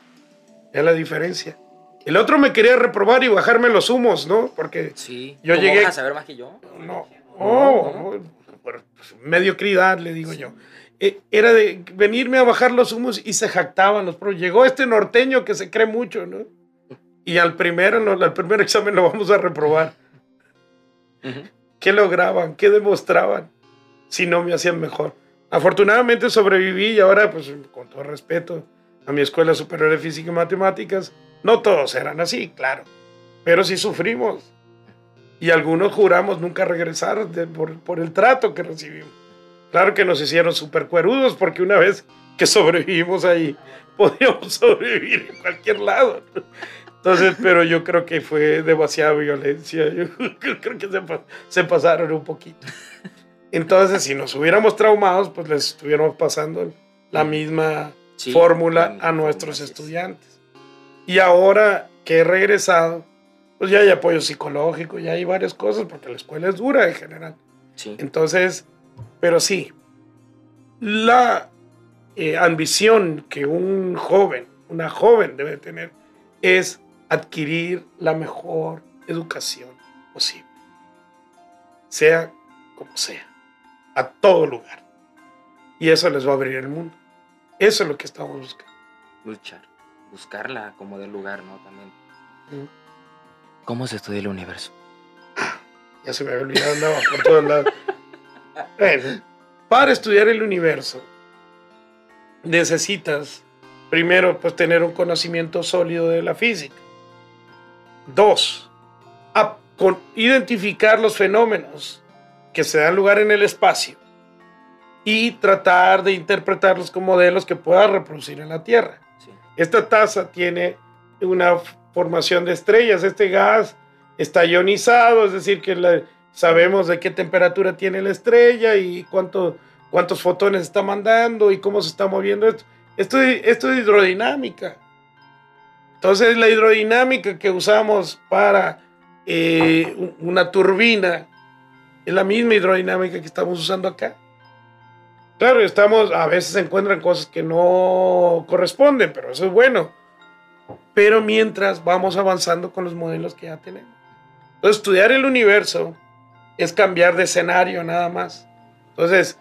Es la diferencia. El otro me quería reprobar y bajarme los humos, ¿no? Porque sí. yo llegué... a saber más que yo? No, oh, mediocridad, le digo yo. Eh, era de venirme a bajar los humos y se jactaban los pros. Llegó este norteño que se cree mucho, ¿no? Y al primero, no, al primer examen lo vamos a reprobar. ¿Qué lograban? ¿Qué demostraban? Si no me hacían mejor. Afortunadamente sobreviví y ahora, pues con todo respeto a mi Escuela Superior de Física y Matemáticas, no todos eran así, claro, pero sí sufrimos. Y algunos juramos nunca regresar por, por el trato que recibimos. Claro que nos hicieron súper cuerudos porque una vez que sobrevivimos ahí, podíamos sobrevivir en cualquier lado. Entonces, pero yo creo que fue demasiada violencia. Yo creo que se, pasaron un poquito. Entonces, si nos hubiéramos traumados, pues les estuviéramos pasando la misma fórmula a nuestros estudiantes. Y ahora que he regresado, pues ya hay apoyo psicológico, ya hay varias cosas, porque la escuela es dura en general. Sí. Entonces, pero sí, la eh, ambición que un joven, una joven debe tener es adquirir la mejor educación posible, sea como sea, a todo lugar. Y eso les va a abrir el mundo. Eso es lo que estamos buscando. Luchar, buscarla como del lugar, ¿no? También. ¿Cómo se estudia el universo? Ya se me había olvidado, andaba por todos lados. Bueno, para estudiar el universo necesitas primero pues tener un conocimiento sólido de la física. Dos, con identificar los fenómenos que se dan lugar en el espacio y tratar de interpretarlos como modelos que pueda reproducir en la Tierra. Esta taza tiene una formación de estrellas, este gas está ionizado, es decir, que sabemos de qué temperatura tiene la estrella y cuánto, cuántos fotones está mandando y cómo se está moviendo esto. Esto, es hidrodinámica. Entonces la hidrodinámica que usamos para eh, una turbina es la misma hidrodinámica que estamos usando acá. Claro, estamos, a veces se encuentran cosas que no corresponden, pero eso es bueno. Pero mientras vamos avanzando con los modelos que ya tenemos. Entonces, estudiar el universo es cambiar de escenario nada más. Entonces,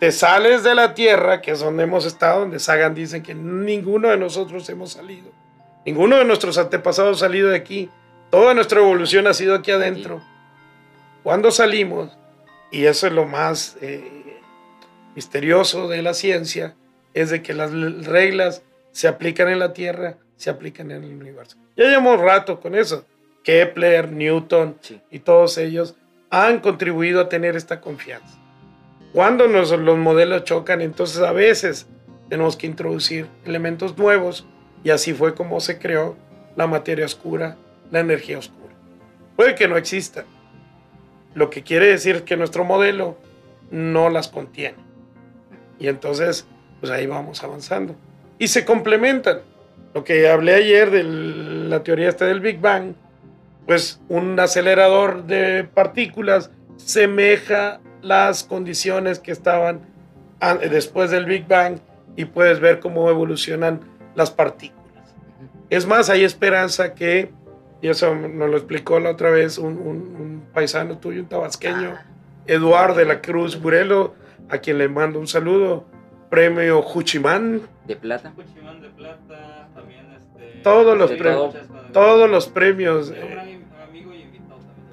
te sales de la Tierra, que es donde hemos estado, donde Sagan dicen que ninguno de nosotros hemos salido Ninguno de nuestros antepasados ha salido de aquí. Toda nuestra evolución ha sido aquí adentro. Cuando salimos, y eso es lo más eh, misterioso de la ciencia, es de que las reglas se aplican en la Tierra, se aplican en el universo. Ya llevamos rato con eso. Kepler, Newton y todos ellos han contribuido a tener esta confianza. Cuando los modelos chocan, entonces a veces tenemos que introducir elementos nuevos y así fue como se creó la materia oscura, la energía oscura. Puede que no exista. Lo que quiere decir que nuestro modelo no las contiene. Y entonces, pues ahí vamos avanzando. Y se complementan. Lo que hablé ayer de la teoría esta del Big Bang, pues un acelerador de partículas semeja las condiciones que estaban después del Big Bang y puedes ver cómo evolucionan las partículas. Es más, hay esperanza que, y eso nos lo explicó la otra vez un, paisano tuyo, un tabasqueño, ah. Eduardo de la Cruz Burelo, a quien le mando un saludo, premio Juchimán. De plata. Todos los premios. Todos los premios.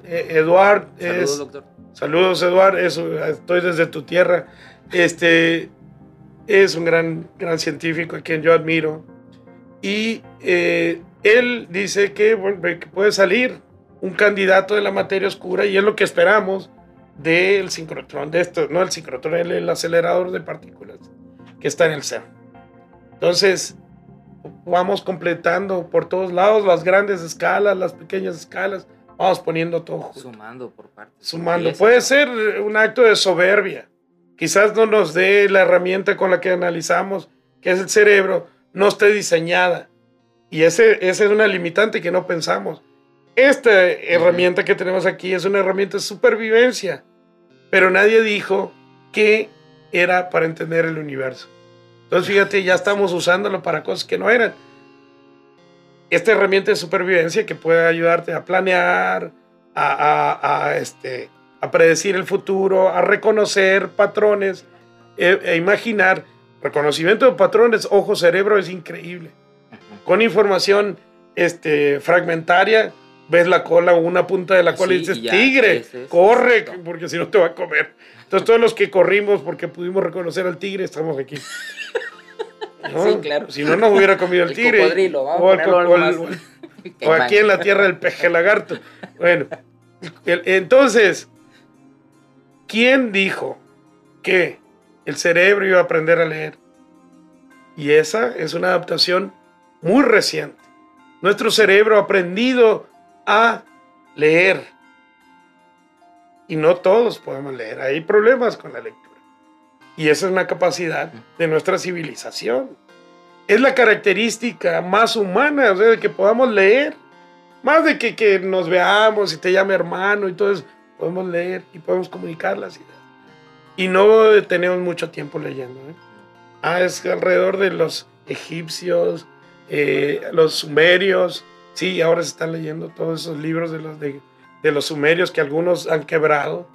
Eh, Eduard Saludos, es, doctor. Saludos, Eduard. Eso, estoy desde tu tierra. Este es un gran, gran científico a quien yo admiro. Y eh, él dice que, puede salir un candidato de la materia oscura y es lo que esperamos del sincrotrón, de esto, no el sincrotrón, el, el acelerador de partículas que está en el CERN. Entonces, vamos completando por todos lados las grandes escalas, las pequeñas escalas, vamos poniendo todo. Sumando por partes. Sumando. Puede ser un acto de soberbia. Quizás no nos dé la herramienta con la que analizamos, que es el cerebro, no esté diseñada. Y ese, esa es una limitante que no pensamos. Esta herramienta que tenemos aquí es una herramienta de supervivencia, pero nadie dijo que era para entender el universo. Entonces, fíjate, ya estamos usándolo para cosas que no eran. Esta herramienta de supervivencia que puede ayudarte a planear, a, este, a predecir el futuro, a reconocer patrones, e, e imaginar Reconocimiento de patrones, ojo, cerebro es increíble. Con información este, fragmentaria, ves la cola o una punta de la cola y dices, tigre, corre, porque si no te va a comer. Entonces todos los que corrimos porque pudimos reconocer al tigre, estamos aquí. Sí, claro. Si no, nos hubiera comido el, tigre. o, aquí en la tierra del peje lagarto. Bueno, entonces, ¿quién dijo que el cerebro iba a aprender a leer. Y esa es una adaptación muy reciente. Nuestro cerebro ha aprendido a leer. Y no todos podemos leer. Hay problemas con la lectura. Y esa es una capacidad de nuestra civilización. Es la característica más humana, o sea, de que podamos leer. Más de que, que nos veamos y te llame hermano y todo eso. Podemos leer y podemos comunicar las ideas. Y no tenemos mucho tiempo leyendo. ¿eh? Ah, es alrededor de los egipcios, eh, los sumerios. Sí, ahora se están leyendo todos esos libros de los, de, los sumerios que algunos han quebrado,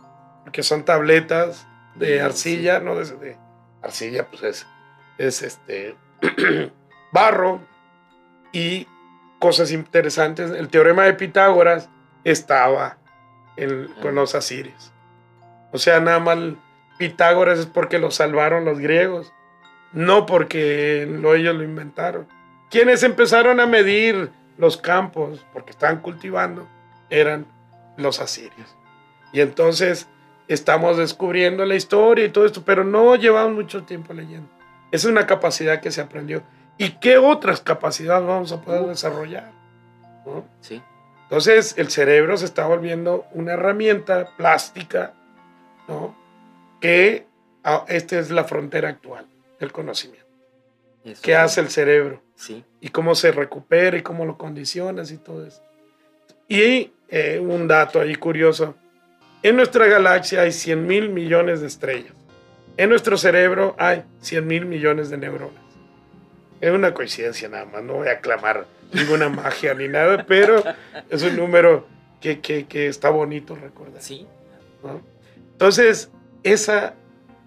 porque son tabletas de arcilla, no de, arcilla, pues es, es este barro y cosas interesantes. El teorema de Pitágoras estaba con los asirios. O sea, nada más Pitágoras es porque lo salvaron los griegos, no porque ellos lo inventaron. Quienes empezaron a medir los campos, porque estaban cultivando, eran los asirios. Y entonces estamos descubriendo la historia y todo esto, pero no llevamos mucho tiempo leyendo. Es una capacidad que se aprendió. ¿Y qué otras capacidades vamos a poder desarrollar? ¿No? Sí. Entonces el cerebro se está volviendo una herramienta plástica, ¿no? Que ah, esta es la frontera actual del conocimiento. Eso. ¿Qué hace el cerebro? Sí. Y cómo se recupera y cómo lo condicionas y todo eso. Y eh, un dato ahí curioso. En nuestra galaxia hay 100 mil millones de estrellas. En nuestro cerebro hay 100 mil millones de neuronas. Es una coincidencia nada más, no voy a clamar ninguna magia ni nada, pero es un número que, que- que está bonito recordar. Sí. ¿no? Entonces, esa,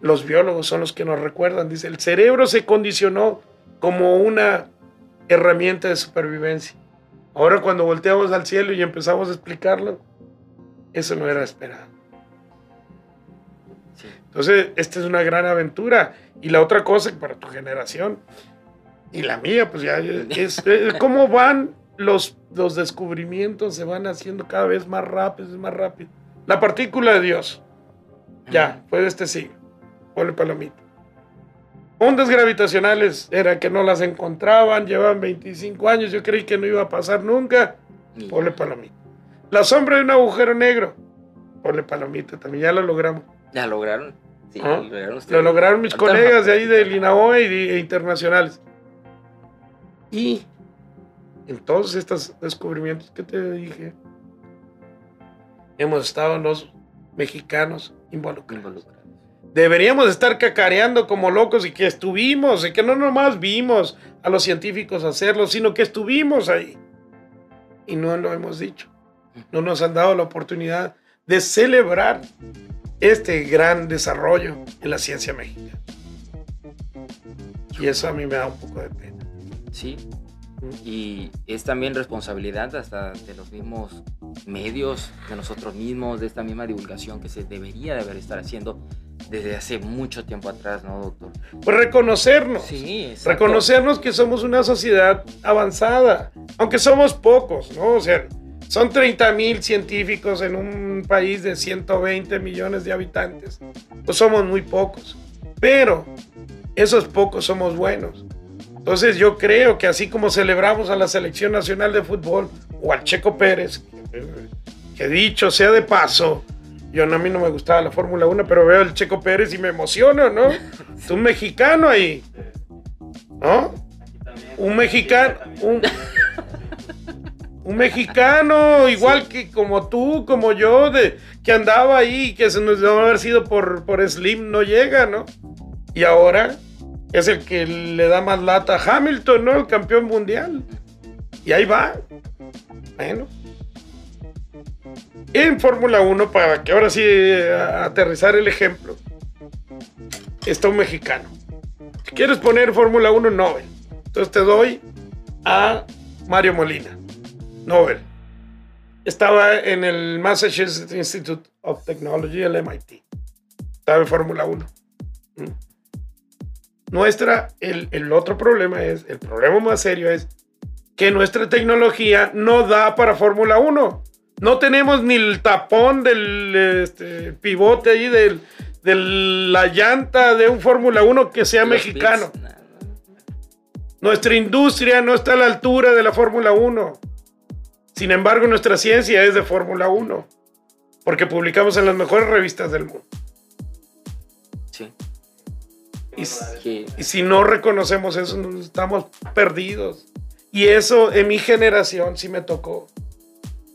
los biólogos son los que nos recuerdan. Dice, el cerebro se condicionó como una herramienta de supervivencia. Ahora cuando volteamos al cielo y empezamos a explicarlo, eso no era esperado. Sí. Entonces, esta es una gran aventura. Y la otra cosa, para tu generación y la mía, pues ya es, es cómo van los, los descubrimientos, se van haciendo cada vez más rápidos, más rápido. La partícula de Dios, ya, fue de este siglo. Ponle palomita. Ondas gravitacionales, era que no las encontraban, llevaban 25 años, yo creí que no iba a pasar nunca. Ponle palomita. La sombra de un agujero negro. Ponle palomita, también ya lo logramos. ¿Ya lograron? Sí, Ah, lo lograron Lo lograron mis colegas de ahí del INAOE y de- e internacionales. Y en todos estos descubrimientos que te dije, hemos estado los mexicanos involucrados. Involucrados. Deberíamos estar cacareando como locos y que estuvimos, y que no nomás vimos a los científicos hacerlo, sino que estuvimos ahí. Y no lo hemos dicho. No nos han dado la oportunidad de celebrar este gran desarrollo en la ciencia mexicana. Y eso a mí me da un poco de pena. Sí. Y es también responsabilidad hasta de los mismos medios, de nosotros mismos, de esta misma divulgación que se debería de haber estar haciendo desde hace mucho tiempo atrás, ¿no, doctor? Pues reconocernos. Sí, exacto. reconocernos que somos una sociedad avanzada, aunque somos pocos, ¿no? O sea, son 30 mil científicos en un país de 120 millones de habitantes. Pues somos muy pocos, pero esos pocos somos buenos. Entonces yo creo que así como celebramos a la selección nacional de fútbol o al Checo Pérez, que, dicho sea de paso, yo no, a mí no me gustaba la Fórmula 1, pero veo al Checo Pérez y me emociono, ¿no? Es un mexicano ahí, ¿no? Un mexicano, un, un mexicano igual que como tú, como yo, de, que andaba ahí, que se nos debe haber sido por, por Slim, no llega, ¿no? Y ahora es el que le da más lata a Hamilton, ¿no? El campeón mundial. Y ahí va. Bueno. En Fórmula 1, para que ahora sí eh, aterrizar el ejemplo, está un mexicano. Si quieres poner Fórmula 1, Nobel. Entonces te doy a Mario Molina, Nobel. Estaba en el Massachusetts Institute of Technology, el MIT. Estaba en Fórmula 1. ¿Mm? Nuestra, el, el otro problema es, el problema más serio es que nuestra tecnología no da para Fórmula 1. No tenemos ni el tapón del este, pivote ahí del, de la llanta de un Fórmula 1 que sea Los mexicano. bits. Nuestra industria no está a la altura de la Fórmula 1. Sin embargo, nuestra ciencia es de Fórmula 1. Porque publicamos en las mejores revistas del mundo. Y, si no reconocemos eso, nos estamos perdidos. Y eso en mi generación sí me tocó.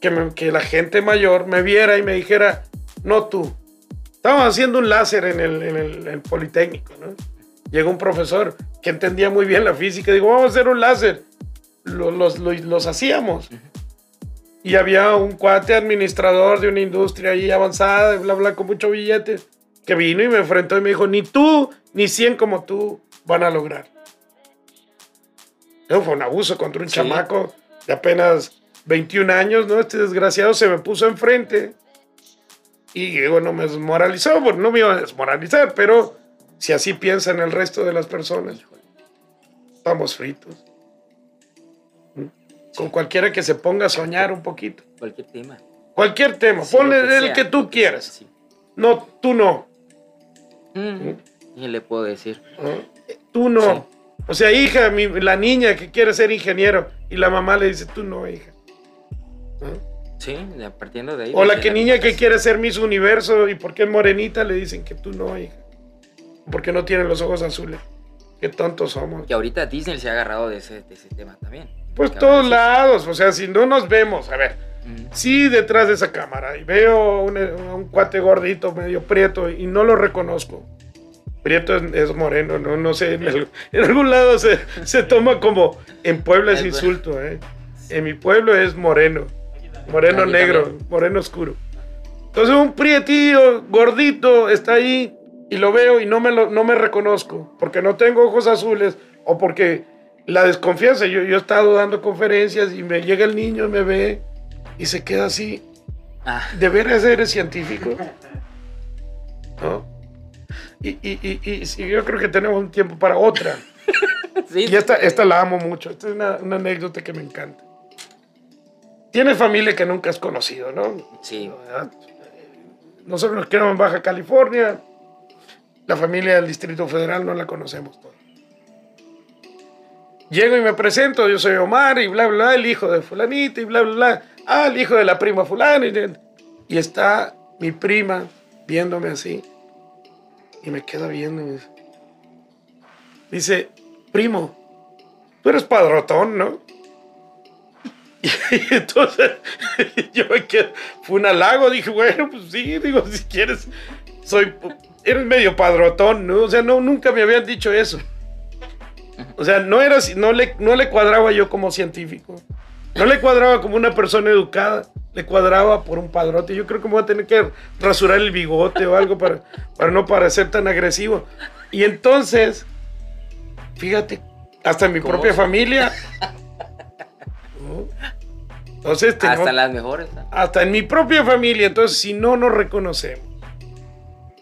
Que, me- que la gente mayor me viera y me dijera, no tú. Estábamos haciendo un láser en el, en el- en el Politécnico, ¿no? Llegó un profesor que entendía muy bien la física. Digo, vamos a hacer un láser. Lo- Los, los- los hacíamos. Y había un cuate administrador de una industria ahí avanzada, bla, bla, con mucho billete, que vino y me enfrentó y me dijo, ni tú, ni 100 como tú van a lograr. Eso fue un abuso contra un Sí. chamaco de apenas 21 años, ¿no? Este desgraciado se me puso enfrente y digo, no me desmoralizó, bueno, no me iba a desmoralizar, pero si así piensan el resto de las personas, estamos fritos. Con cualquiera que se ponga a soñar un poquito. cualquier tema. Cualquier tema, Sí, ponle el que tú quieras. sí. No, tú no. Mm, ¿Qué le puedo decir? ¿no? Tú no. O sea, hija, mi- la niña que quiere ser ingeniero y la mamá le dice, tú no, hija. ¿no? Sí, partiendo de ahí. O la que niña que quiere ser Miss Universo y porque es morenita le dicen que tú no, hija. Porque no tiene los ojos azules. Qué tontos somos. Que ahorita Disney se ha agarrado de ese, de ese tema también. Pues todos sí- lados, o sea, si no nos vemos, a ver, Mm, sí detrás de esa cámara y veo un, un cuate gordito, medio prieto y no lo reconozco. Prieto es, moreno, no, no sé, en, en algún lado se, se toma como, en Puebla es insulto, ¿eh? En mi pueblo es moreno, moreno negro, moreno oscuro. Entonces un prietillo, gordito, está ahí y lo veo y no me, lo, no me reconozco porque no tengo ojos azules o porque la desconfianza. Yo, yo he estado dando conferencias y me llega el niño, me ve y se queda así. Ah, ¿De veras eres científico? ¿No? Y, y, y, y yo creo que tenemos un tiempo para otra. sí, Y esta, esta la amo mucho. Esta es una, una anécdota que me encanta. Tienes familia que nunca has conocido, ¿no? Sí, Nosotros nos quedamos en Baja California. La familia del Distrito Federal no la conocemos todos. Llego y me presento, yo soy Omar y bla, bla, bla, el hijo de fulanita y bla, bla, bla. Ah, el hijo de la prima fulana. Y, está mi prima viéndome así. Y me queda viendo y dice, primo, tú eres padrotón, ¿no? Y entonces yo me quedé, fue un halago, dije, bueno, pues sí, digo, si quieres, soy, eres medio padrotón, ¿no? O sea, no, nunca me habían dicho eso. O sea, no era, no le, no le cuadraba yo como científico, no le cuadraba como una persona educada, le cuadraba por un padrote. Yo creo que me voy a tener que rasurar el bigote o algo para, para no parecer tan agresivo. Y entonces, fíjate, hasta en mi ¿Cómo propia familia. ¿no? Entonces, hasta las mejores. ¿no? hasta en mi propia familia. Entonces, si no nos reconocemos,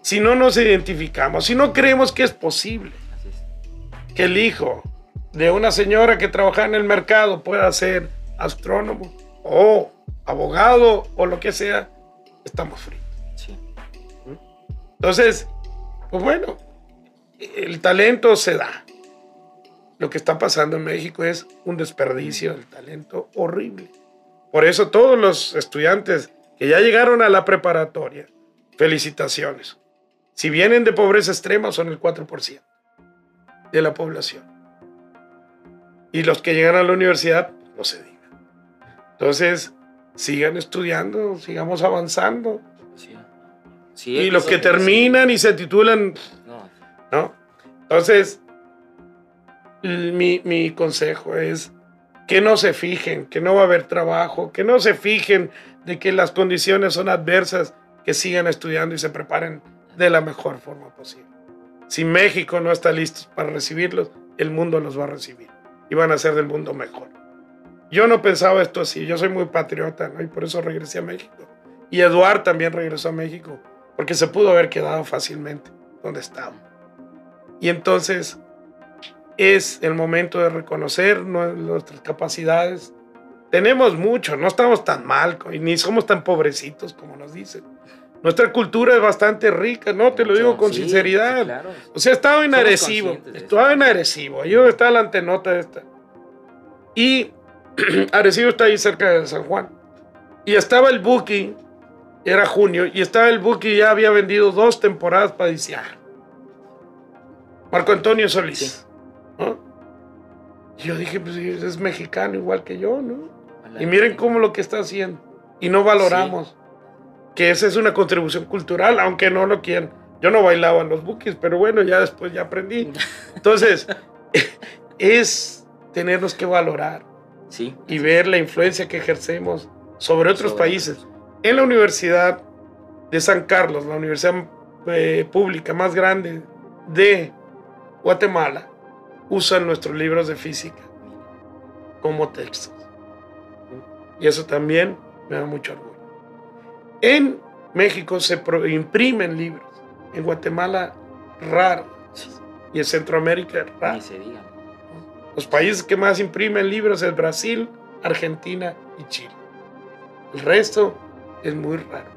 si no nos identificamos, si no creemos que es posible es. que el hijo de una señora que trabaja en el mercado pueda ser astrónomo o abogado o lo que sea, estamos fritos. Sí. Entonces, pues bueno, el talento se da. Lo que está pasando en México es un desperdicio del talento horrible. Por eso todos los estudiantes que ya llegaron a la preparatoria, felicitaciones. Si vienen de pobreza extrema son el 4% de la población. Y los que llegan a la universidad, no se diga. Entonces, sigan estudiando, sigamos avanzando. Sí. Sí, Y los que terminan y se titulan, No, ¿no? Entonces, mi, mi consejo es que no se fijen, que no va a haber trabajo, que no se fijen de que las condiciones son adversas, que sigan estudiando y se preparen de la mejor forma posible. Si México no está listo para recibirlos, el mundo los va a recibir y van a hacer del mundo mejor. Yo no pensaba esto así, yo soy muy patriota, ¿no? Y por eso regresé a México. Y Eduard también regresó a México, porque se pudo haber quedado fácilmente donde estaba. Y entonces es el momento de reconocer nue- nuestras capacidades. Tenemos mucho, no estamos tan mal, ni somos tan pobrecitos como nos dicen. Nuestra cultura es bastante rica, ¿no? Te lo digo con Sí, sinceridad. sí, claro. O sea, estaba en Arecibo. Estaba en Arecibo. Donde está la antenota esta. Y Arecibo está ahí cerca de San Juan. Y estaba el Buki. Era junio. Y estaba el Buki ya había vendido dos temporadas para diciembre. Marco Antonio Solís. Sí. ¿no? Y yo dije, pues es mexicano igual que yo, ¿no? Y miren cómo lo que está haciendo. Y no valoramos que esa es una contribución cultural, aunque no lo quieran. Yo no bailaba en los bookies, pero bueno, ya después ya aprendí. Entonces, es tenernos que valorar Sí. y ver la influencia que ejercemos sobre otros Sobre países. otros. En la Universidad de San Carlos, la universidad eh, pública más grande de Guatemala, usan nuestros libros de física como textos. Y eso también me da mucho orgullo. En México se imprimen libros. En Guatemala, raro. Y en Centroamérica, raro. Ni se diga. Los países que más imprimen libros es Brasil, Argentina y Chile. El resto es muy raro.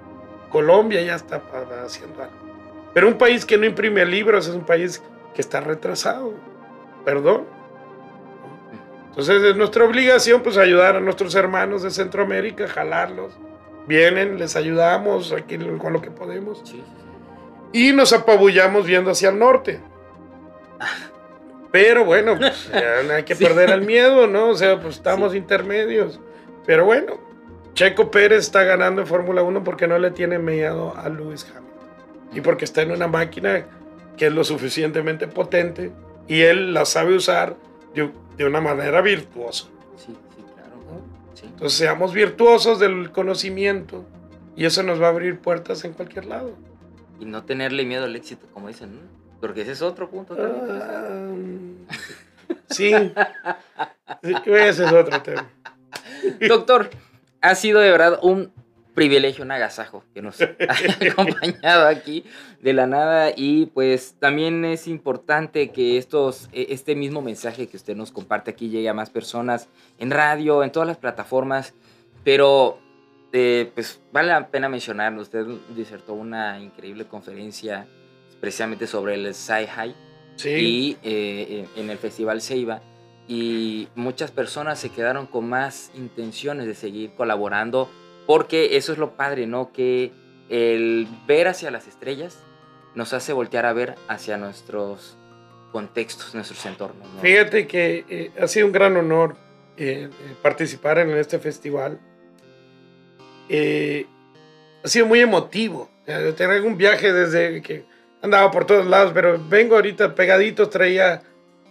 Colombia ya está haciendo algo. Pero un país que no imprime libros es un país que está retrasado. Perdón. Entonces es nuestra obligación pues ayudar a nuestros hermanos de Centroamérica, jalarlos. Vienen, les ayudamos aquí con lo que podemos. Sí. Y nos apabullamos viendo hacia el norte. Pero bueno, pues, ya no hay que Sí. perder el miedo, ¿no? O sea, pues estamos intermedios. Pero bueno, Checo Pérez está ganando en Fórmula 1 porque no le tiene miedo a Lewis Hamilton. Y porque está en una máquina que es lo suficientemente potente y él la sabe usar de, de una manera virtuosa. Sí, sí, claro. Sí. Entonces seamos virtuosos del conocimiento y eso nos va a abrir puertas en cualquier lado. Y no tenerle miedo al éxito, como dicen, ¿no? Porque ese es otro punto también. Ah, sí. Ese es otro tema. Doctor, ha sido de verdad un privilegio, un agasajo que nos haya acompañado aquí de la nada y pues también es importante que estos, e- este mismo mensaje que usted nos comparte aquí llegue a más personas en radio, en todas las plataformas, pero eh, pues vale la pena mencionarlo, usted disertó una increíble conferencia precisamente sobre el Sci-Hi Sí. y eh, en el Festival Ceiba y muchas personas se quedaron con más intenciones de seguir colaborando porque eso es lo padre, ¿no? Que el ver hacia las estrellas nos hace voltear a ver hacia nuestros contextos, nuestros entornos. ¿no? Fíjate que eh, ha sido un gran honor eh, participar en este festival. Eh, ha sido muy emotivo. Tengo un viaje desde que andaba por todos lados, pero vengo ahorita pegadito, traía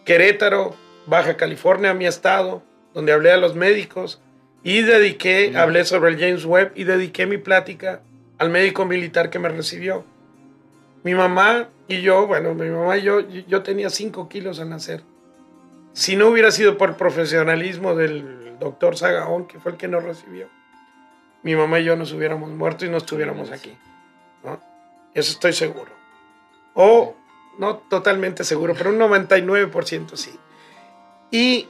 Querétaro, Baja California, mi estado, donde hablé a los médicos y dediqué, Mm. hablé sobre el James Webb y dediqué mi plática al médico militar que me recibió. Mi mamá y yo, bueno, mi mamá y yo, yo tenía 5 kilos al nacer. Si no hubiera sido por profesionalismo del doctor Sagaón, que fue el que nos recibió, mi mamá y yo nos hubiéramos muerto y no estuviéramos aquí. ¿no? Eso estoy seguro. O no totalmente seguro, pero un 99% sí. Y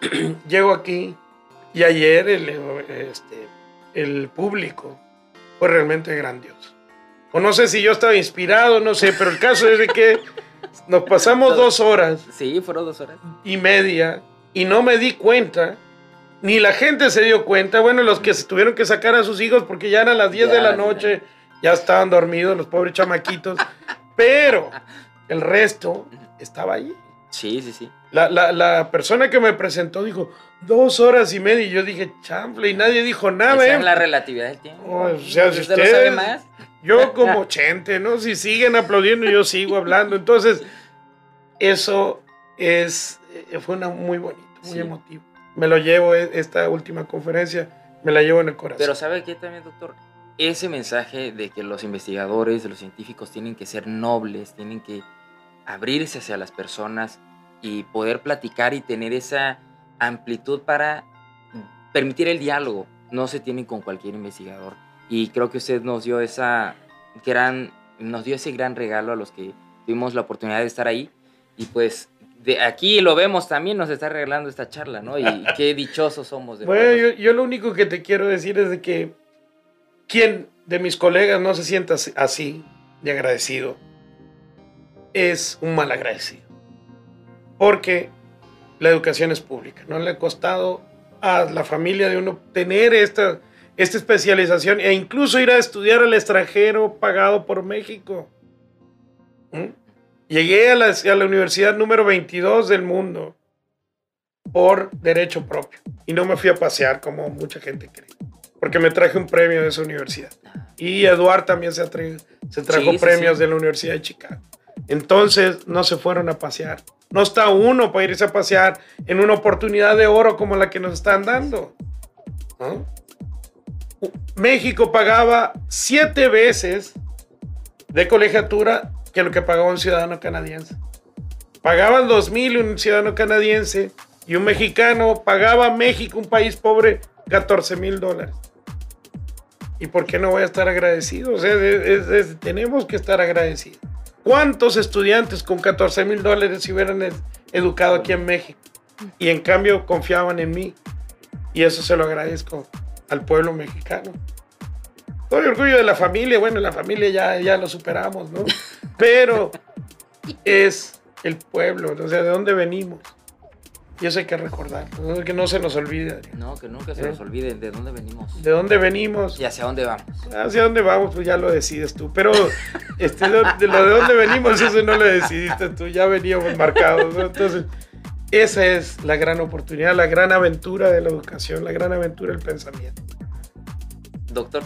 llego aquí y ayer el, este, el público fue realmente grandioso. O no sé si yo estaba inspirado, no sé, pero el caso es de que nos pasamos dos horas Sí, fueron dos horas. y media y no me di cuenta, ni la gente se dio cuenta. Bueno, los que se tuvieron que sacar a sus hijos porque ya eran las 10 de Ya, la ya. noche, ya estaban dormidos los pobres chamaquitos, pero el resto estaba ahí. Sí, sí, sí. La, la- la persona que me presentó dijo dos horas y media y yo dije chample y nadie dijo nada. Esa ¿eh? es la relatividad del tiempo. O sea, si ¿Usted lo sabe ustedes- más? Yo como chente, ¿no? Si siguen aplaudiendo, yo sigo hablando. Entonces, eso es, eh, fue una muy bonito, muy Sí. emotivo. Me lo llevo, eh, esta última conferencia, me la llevo en el corazón. Pero ¿sabe qué también, doctor? Ese mensaje de que los investigadores, los científicos tienen que ser nobles, tienen que abrirse hacia las personas y poder platicar y tener esa amplitud para permitir el diálogo. No se tiene con cualquier investigador. Y creo que usted nos dio esa gran, nos dio ese gran regalo a los que tuvimos la oportunidad de estar ahí. Y pues de aquí lo vemos también, nos está regalando esta charla, ¿no? Y qué dichosos somos de bueno, yo, yo lo único que te quiero decir es de que quien de mis colegas no se sienta así- de agradecido, es un mal agradecido. Porque la educación es pública, no le ha costado a la familia de uno tener esta, esta especialización e incluso ir a estudiar al extranjero pagado por México. ¿Mm? Llegué a la, a la universidad número 22 del mundo por derecho propio y no me fui a pasear como mucha gente cree, porque me traje un premio de esa universidad. Y Eduard también se, atre- se trajo Sí, sí, premios sí. de la Universidad de Chicago. Entonces no se fueron a pasear. No está uno para irse a pasear en una oportunidad de oro como la que nos están dando. ¿no? México pagaba siete veces de colegiatura que lo que pagaba un ciudadano canadiense. Pagaban dos mil un ciudadano canadiense y un mexicano pagaba a México, un país pobre, 14 mil dólares. ¿Y por qué no voy a estar agradecido? O sea, es- es- tenemos que estar agradecidos. ¿Cuántos estudiantes con 14 mil dólares se hubieran ed- educado aquí en México? Y en cambio confiaban en mí. Y eso se lo agradezco al pueblo mexicano. Doy orgullo de la familia, bueno, la familia ya, ya lo superamos, ¿no? Pero es el pueblo, o sea, de dónde venimos. Y eso hay que recordar, ¿no? que no se nos olvide. No, que nunca se ¿Eh? nos olvide de dónde venimos De dónde venimos, y hacia dónde vamos. hacia dónde vamos, pues ya lo decides tú. Pero este, de, de lo de dónde venimos, eso no lo decidiste tú, ya veníamos marcados, ¿no? Entonces, esa es la gran oportunidad, la gran aventura de la educación, la gran aventura del pensamiento. Doctor,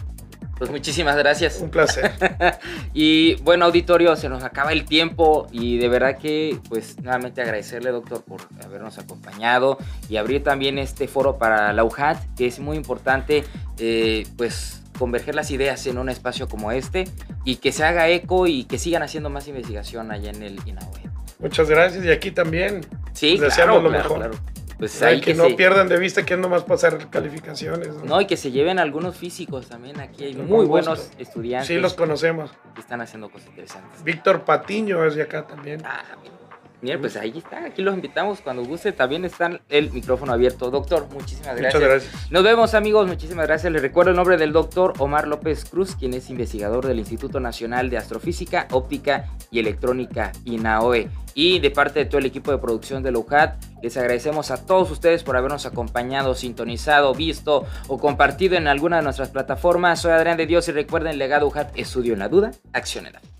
pues muchísimas gracias. Un placer. Y bueno, auditorio, se nos acaba el tiempo y de verdad que, pues, nuevamente agradecerle, doctor, por habernos acompañado y abrir también este foro para la UJAT, que es muy importante, eh, pues, converger las ideas en un espacio como este y que se haga eco y que sigan haciendo más investigación allá en el INAOE. Muchas gracias y aquí también. Sí, Les claro, lo claro, mejor. claro. Pues Hay que, que, no se- pierdan de vista que es nomás pasar calificaciones. ¿no? No, y que se lleven algunos físicos también. Aquí hay Con muy gusto. buenos estudiantes Sí, los conocemos. que están haciendo cosas interesantes. Víctor Patiño es de acá también. Ah, mira, pues ahí está, aquí los invitamos cuando guste, también está el micrófono abierto. Doctor, muchísimas gracias. Muchas gracias. Nos vemos amigos, muchísimas gracias. Les recuerdo el nombre del doctor Omar López Cruz, quien es investigador del Instituto Nacional de Astrofísica, Óptica y Electrónica INAOE. Y de parte de todo el equipo de producción de LUJAT, les agradecemos a todos ustedes por habernos acompañado, sintonizado, visto o compartido en alguna de nuestras plataformas. Soy Adrián de Dios y recuerden, legado UJAT, estudio en la duda, acción en la fe.